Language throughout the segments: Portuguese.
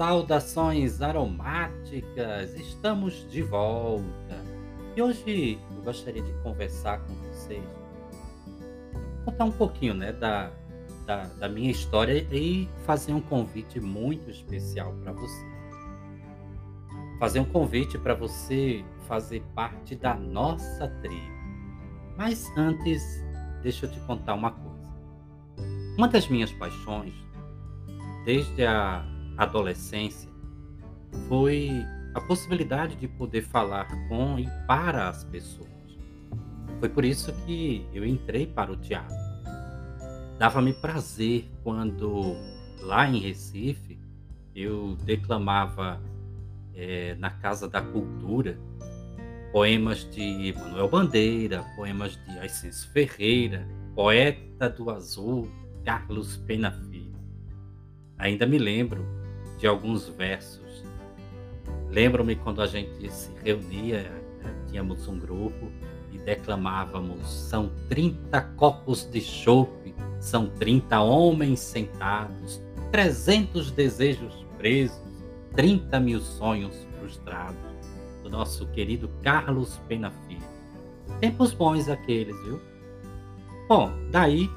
Saudações aromáticas, estamos de volta. E hoje eu gostaria de conversar com vocês, contar um pouquinho né, da, da, da minha história e fazer um convite muito especial para você. Fazer um convite para você fazer parte da nossa tribo. Mas antes, deixa eu te contar uma coisa. Uma das minhas paixões, desde a adolescência foi a possibilidade de poder falar com e para as pessoas. Foi por isso que eu entrei para o teatro. Dava-me prazer quando, lá em Recife, eu declamava é, na Casa da Cultura poemas de Manuel Bandeira, poemas de Ascenso Ferreira, poeta do azul, Carlos Pena Filho. Ainda me lembro de alguns versos. Lembro-me quando a gente se reunia, né, tínhamos um grupo e declamávamos: são 30 copos de chope, são 30 homens sentados, 300 desejos presos, 30 mil sonhos frustrados. Do nosso querido Carlos Pena Filho. Tempos bons aqueles, viu? Bom, daí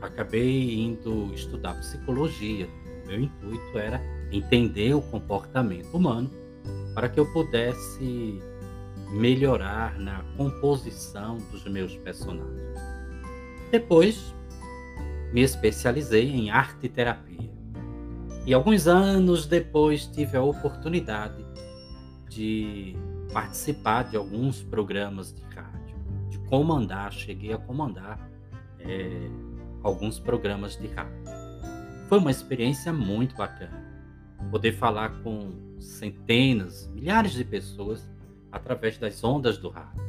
acabei indo estudar psicologia meu intuito era entender o comportamento humano para que eu pudesse melhorar na composição dos meus personagens. Depois, me especializei em arte terapia. E alguns anos depois tive a oportunidade de participar de alguns programas de rádio, de comandar, cheguei a comandar é, alguns programas de rádio. Foi uma experiência muito bacana. Poder falar com centenas, milhares de pessoas através das ondas do rádio.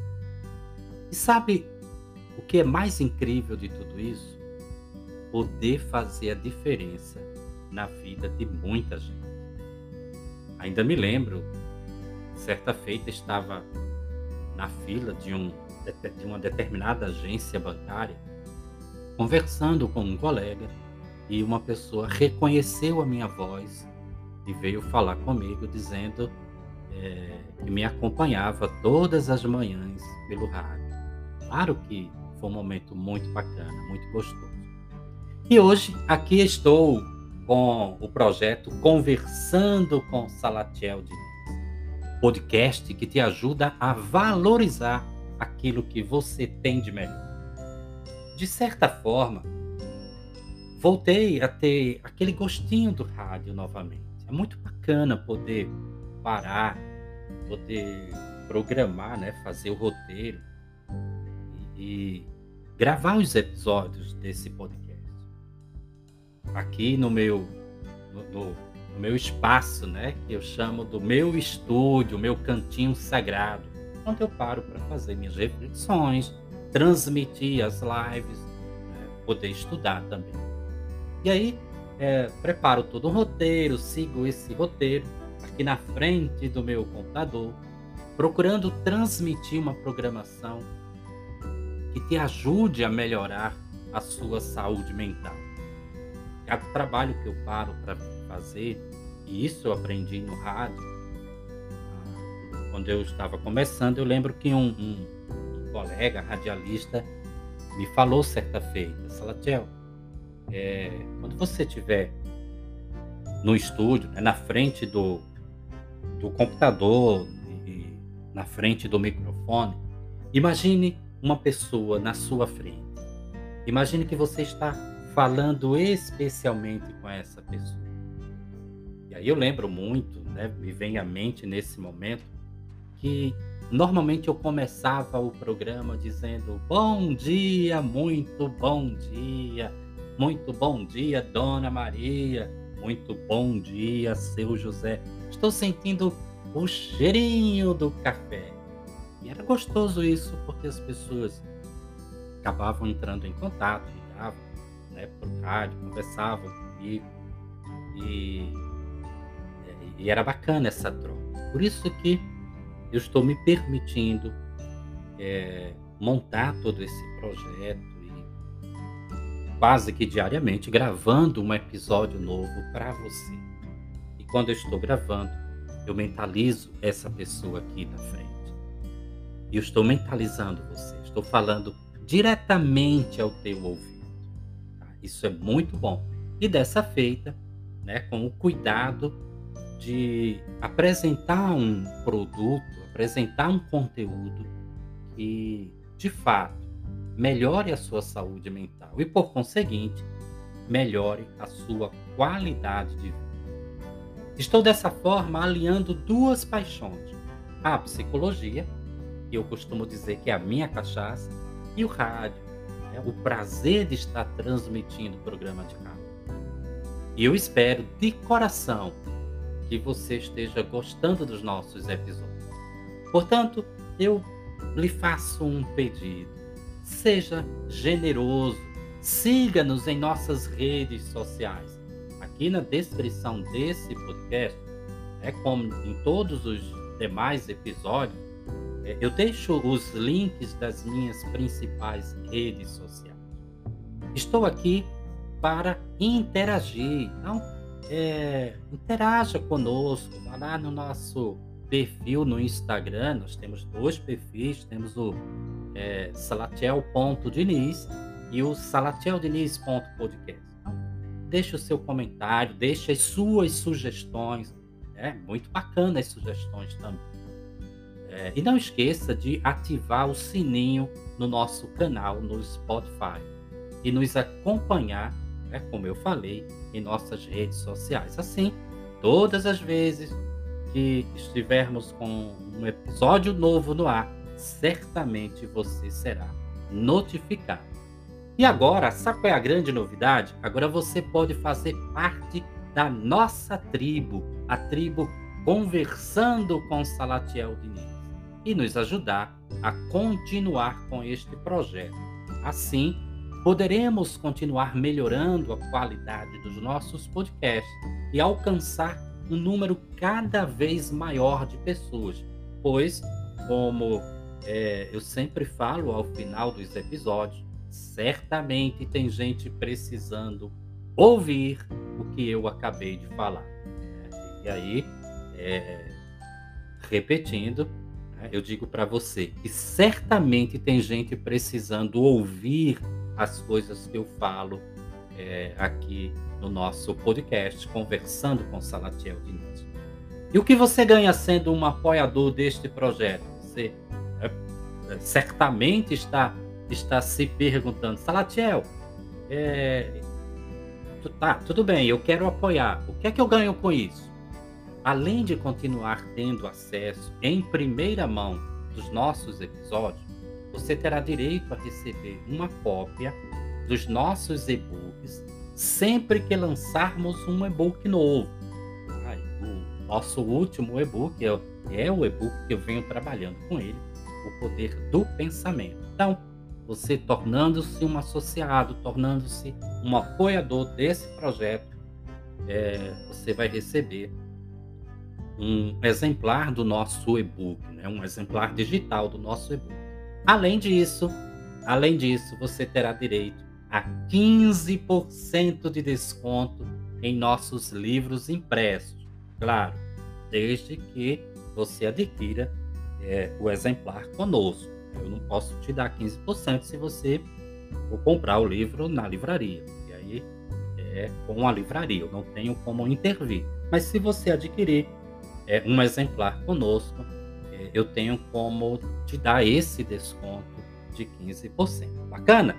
E sabe o que é mais incrível de tudo isso? Poder fazer a diferença na vida de muita gente. Ainda me lembro, certa feita estava na fila de, um, de uma determinada agência bancária, conversando com um colega e uma pessoa reconheceu a minha voz e veio falar comigo dizendo é, que me acompanhava todas as manhãs pelo rádio. Claro que foi um momento muito bacana, muito gostoso. E hoje aqui estou com o projeto Conversando com Salatiel Diniz, podcast que te ajuda a valorizar aquilo que você tem de melhor. De certa forma, voltei a ter aquele gostinho do rádio novamente. É muito bacana poder parar, poder programar, né, fazer o roteiro e, gravar os episódios desse podcast. Aqui no meu no, no meu espaço, né, que eu chamo do meu estúdio, meu cantinho sagrado, onde eu paro para fazer minhas reflexões, transmitir as lives, né, poder estudar também. E aí, é, preparo todo um roteiro, sigo esse roteiro aqui na frente do meu computador, procurando transmitir uma programação que te ajude a melhorar a sua saúde mental. Cada trabalho que eu paro para fazer, e isso eu aprendi no rádio, ah, quando eu estava começando, eu lembro que um, um, um colega radialista me falou certa feita, Salatiel, é, quando você estiver no estúdio, né, na frente do, do computador, e na frente do microfone, imagine uma pessoa na sua frente. Imagine que você está falando especialmente com essa pessoa. E aí eu lembro muito, né, me vem à mente nesse momento, que normalmente eu começava o programa dizendo bom dia, muito bom dia, muito bom dia, Dona Maria, muito bom dia, seu José. Estou sentindo o cheirinho do café. E era gostoso isso, porque as pessoas acabavam entrando em contato, ligavam né, para o rádio, conversavam comigo. E, e era bacana essa troca. Por isso que eu estou me permitindo é, montar todo esse projeto quase que diariamente gravando um episódio novo para você. E quando eu estou gravando, eu mentalizo essa pessoa aqui na frente. E eu estou mentalizando você, estou falando diretamente ao teu ouvido. Tá? Isso é muito bom. E dessa feita, né, com o cuidado de apresentar um produto, apresentar um conteúdo que, de fato, melhore a sua saúde mental e, por conseguinte, melhore a sua qualidade de vida. Estou dessa forma alinhando duas paixões: a psicologia, que eu costumo dizer que é a minha cachaça, e o rádio, né? o prazer de estar transmitindo o programa de rádio. E eu espero de coração que você esteja gostando dos nossos episódios. Portanto, eu lhe faço um pedido. Seja generoso, siga-nos em nossas redes sociais. Aqui na descrição desse podcast, é como em todos os demais episódios, é, eu deixo os links das minhas principais redes sociais. Estou aqui para interagir. Então, é, interaja conosco, vá lá no nosso perfil no Instagram. Nós temos dois perfis, temos o é, salatiel.diniz e o salatieldiniz.podcast. Então, deixe o seu comentário, deixe as suas sugestões. É muito bacana as sugestões também. É, e não esqueça de ativar o sininho no nosso canal no Spotify e nos acompanhar, né, como eu falei, em nossas redes sociais. Assim, todas as vezes que estivermos com um episódio novo no ar, certamente você será notificado. E agora, sabe qual é a grande novidade? Agora você pode fazer parte da nossa tribo, a tribo Conversando com Salatiel Diniz e nos ajudar a continuar com este projeto. Assim, poderemos continuar melhorando a qualidade dos nossos podcasts e alcançar um número cada vez maior de pessoas, pois, como é, eu sempre falo ao final dos episódios, certamente tem gente precisando ouvir o que eu acabei de falar. E aí, é, repetindo, né? Eu digo para você que certamente tem gente precisando ouvir as coisas que eu falo é, aqui no nosso podcast, conversando com Salatiel Diniz. E o que você ganha sendo um apoiador deste projeto? Você certamente está, está se perguntando, Salatiel, é, tá, tudo bem, eu quero apoiar. O que é que eu ganho com isso? além de continuar tendo acesso em primeira mão dos nossos episódios, você terá direito a receber uma cópia dos nossos e-books sempre que lançarmos um e-book novo. O nosso último e-book é, é o e-book que eu venho trabalhando com ele, O Poder do Pensamento. Então, você tornando-se um associado, tornando-se um apoiador desse projeto, é, você vai receber um exemplar do nosso e-book, né? um exemplar digital do nosso e-book. Além disso, além disso, você terá direito a 15% de desconto em nossos livros impressos. Claro, desde que você adquira é, o exemplar conosco. Eu não posso te dar 15% se você for comprar o livro na livraria. E aí é com a livraria, eu não tenho como intervir. Mas se você adquirir é, um exemplar conosco, é, eu tenho como te dar esse desconto de 15%. Bacana?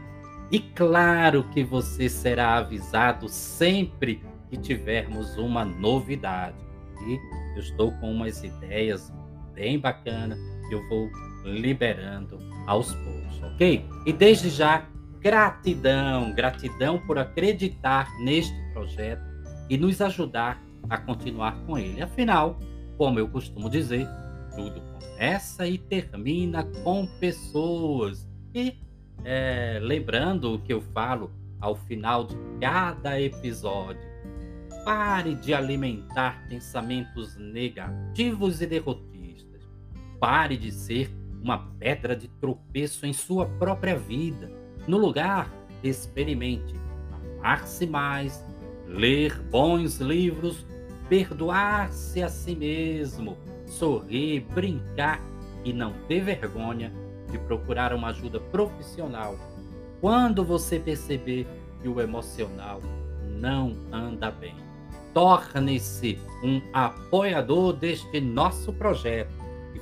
E claro que você será avisado sempre que tivermos uma novidade. E eu estou com umas ideias bem bacanas que eu vou liberando aos poucos, ok? E desde já, gratidão, gratidão por acreditar neste projeto e nos ajudar a continuar com ele. Afinal, como eu costumo dizer, tudo começa e termina com pessoas. E é, lembrando o que eu falo ao final de cada episódio, pare de alimentar pensamentos negativos e derrotistas. Pare de ser uma pedra de tropeço em sua própria vida. No lugar, experimente amar-se mais, ler bons livros, perdoar-se a si mesmo, sorrir, brincar e não ter vergonha de procurar uma ajuda profissional quando você perceber que o emocional não anda bem. Torne-se um apoiador deste nosso projeto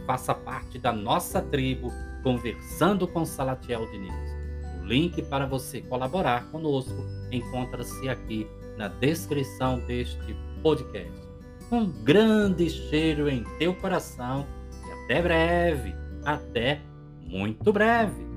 faça parte da nossa tribo Conversando com Salatiel Diniz. O link para você colaborar conosco encontra-se aqui na descrição deste podcast. Um grande cheiro em teu coração e até breve, até muito breve.